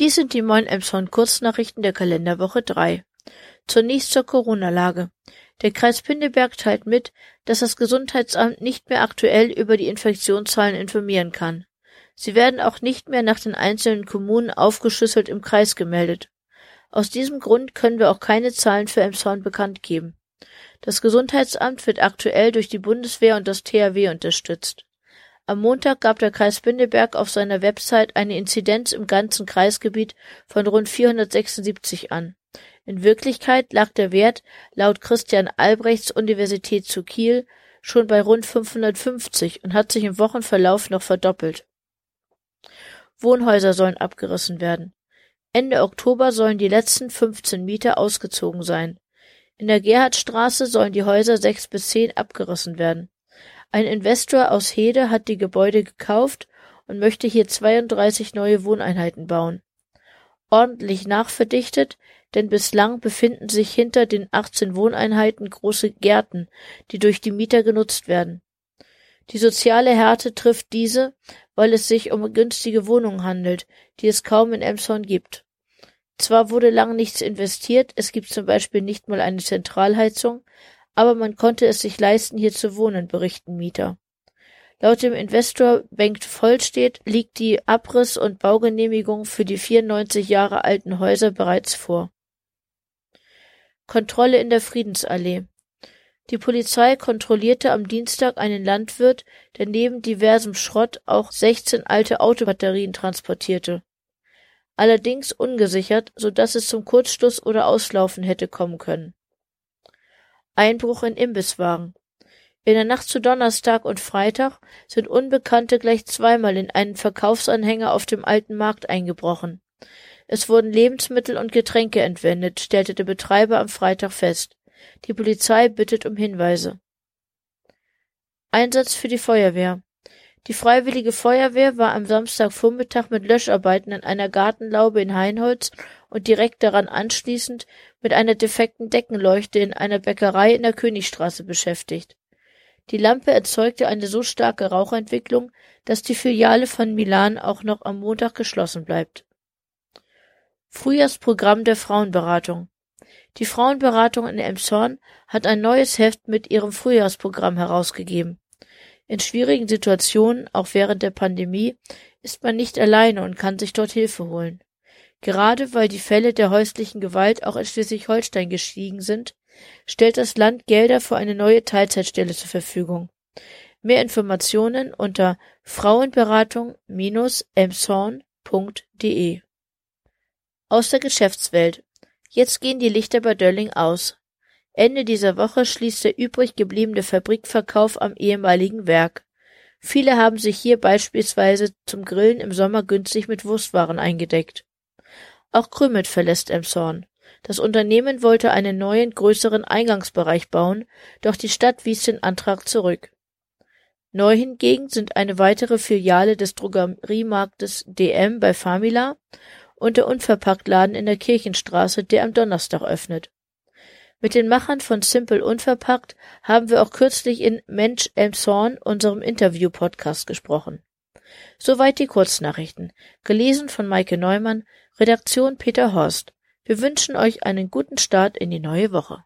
Dies sind die neuen Emshorn Kurznachrichten der Kalenderwoche 3. Zunächst zur Corona-Lage. Der Kreis Pinneberg teilt mit, dass das Gesundheitsamt nicht mehr aktuell über die Infektionszahlen informieren kann. Sie werden auch nicht mehr nach den einzelnen Kommunen aufgeschlüsselt im Kreis gemeldet. Aus diesem Grund können wir auch keine Zahlen für Emshorn bekannt geben. Das Gesundheitsamt wird aktuell durch die Bundeswehr und das THW unterstützt. Am Montag gab der Kreis Pinneberg auf seiner Website eine Inzidenz im ganzen Kreisgebiet von rund 476 an. In Wirklichkeit lag der Wert laut Christian Albrechts Universität zu Kiel schon bei rund 550 und hat sich im Wochenverlauf noch verdoppelt. Wohnhäuser sollen abgerissen werden. Ende Oktober sollen die letzten 15 Mieter ausgezogen sein. In der Gerhardstraße sollen die Häuser sechs bis zehn abgerissen werden. Ein Investor aus Hede hat die Gebäude gekauft und möchte hier 32 neue Wohneinheiten bauen. Ordentlich nachverdichtet, denn bislang befinden sich hinter den 18 Wohneinheiten große Gärten, die durch die Mieter genutzt werden. Die soziale Härte trifft diese, weil es sich um günstige Wohnungen handelt, die es kaum in Emshorn gibt. Zwar wurde lange nichts investiert, es gibt zum Beispiel nicht mal eine Zentralheizung, aber man konnte es sich leisten, hier zu wohnen, berichten Mieter. Laut dem Investor Bengt Vollstedt liegt die Abriss- und Baugenehmigung für die 94 Jahre alten Häuser bereits vor. Kontrolle in der Friedensallee Die Polizei kontrollierte am Dienstag einen Landwirt, der neben diversem Schrott auch 16 alte Autobatterien transportierte allerdings ungesichert, so dass es zum Kurzschluss oder Auslaufen hätte kommen können. Einbruch in Imbisswagen In der Nacht zu Donnerstag und Freitag sind Unbekannte gleich zweimal in einen Verkaufsanhänger auf dem alten Markt eingebrochen. Es wurden Lebensmittel und Getränke entwendet, stellte der Betreiber am Freitag fest. Die Polizei bittet um Hinweise. Einsatz für die Feuerwehr die Freiwillige Feuerwehr war am Samstagvormittag mit Löscharbeiten in einer Gartenlaube in Heinholz und direkt daran anschließend mit einer defekten Deckenleuchte in einer Bäckerei in der Königstraße beschäftigt. Die Lampe erzeugte eine so starke Rauchentwicklung, dass die Filiale von Milan auch noch am Montag geschlossen bleibt. Frühjahrsprogramm der Frauenberatung Die Frauenberatung in Elmshorn hat ein neues Heft mit ihrem Frühjahrsprogramm herausgegeben. In schwierigen Situationen, auch während der Pandemie, ist man nicht alleine und kann sich dort Hilfe holen. Gerade weil die Fälle der häuslichen Gewalt auch in Schleswig-Holstein gestiegen sind, stellt das Land Gelder für eine neue Teilzeitstelle zur Verfügung. Mehr Informationen unter Frauenberatung-emshorn.de Aus der Geschäftswelt. Jetzt gehen die Lichter bei Dölling aus. Ende dieser Woche schließt der übrig gebliebene Fabrikverkauf am ehemaligen Werk. Viele haben sich hier beispielsweise zum Grillen im Sommer günstig mit Wurstwaren eingedeckt. Auch Krümmet verlässt Emshorn. Das Unternehmen wollte einen neuen, größeren Eingangsbereich bauen, doch die Stadt wies den Antrag zurück. Neu hingegen sind eine weitere Filiale des Drogeriemarktes DM bei Famila und der Unverpacktladen in der Kirchenstraße, der am Donnerstag öffnet. Mit den Machern von Simple Unverpackt haben wir auch kürzlich in Mensch Elmshorn, unserem Interview-Podcast, gesprochen. Soweit die Kurznachrichten. Gelesen von Maike Neumann, Redaktion Peter Horst. Wir wünschen euch einen guten Start in die neue Woche.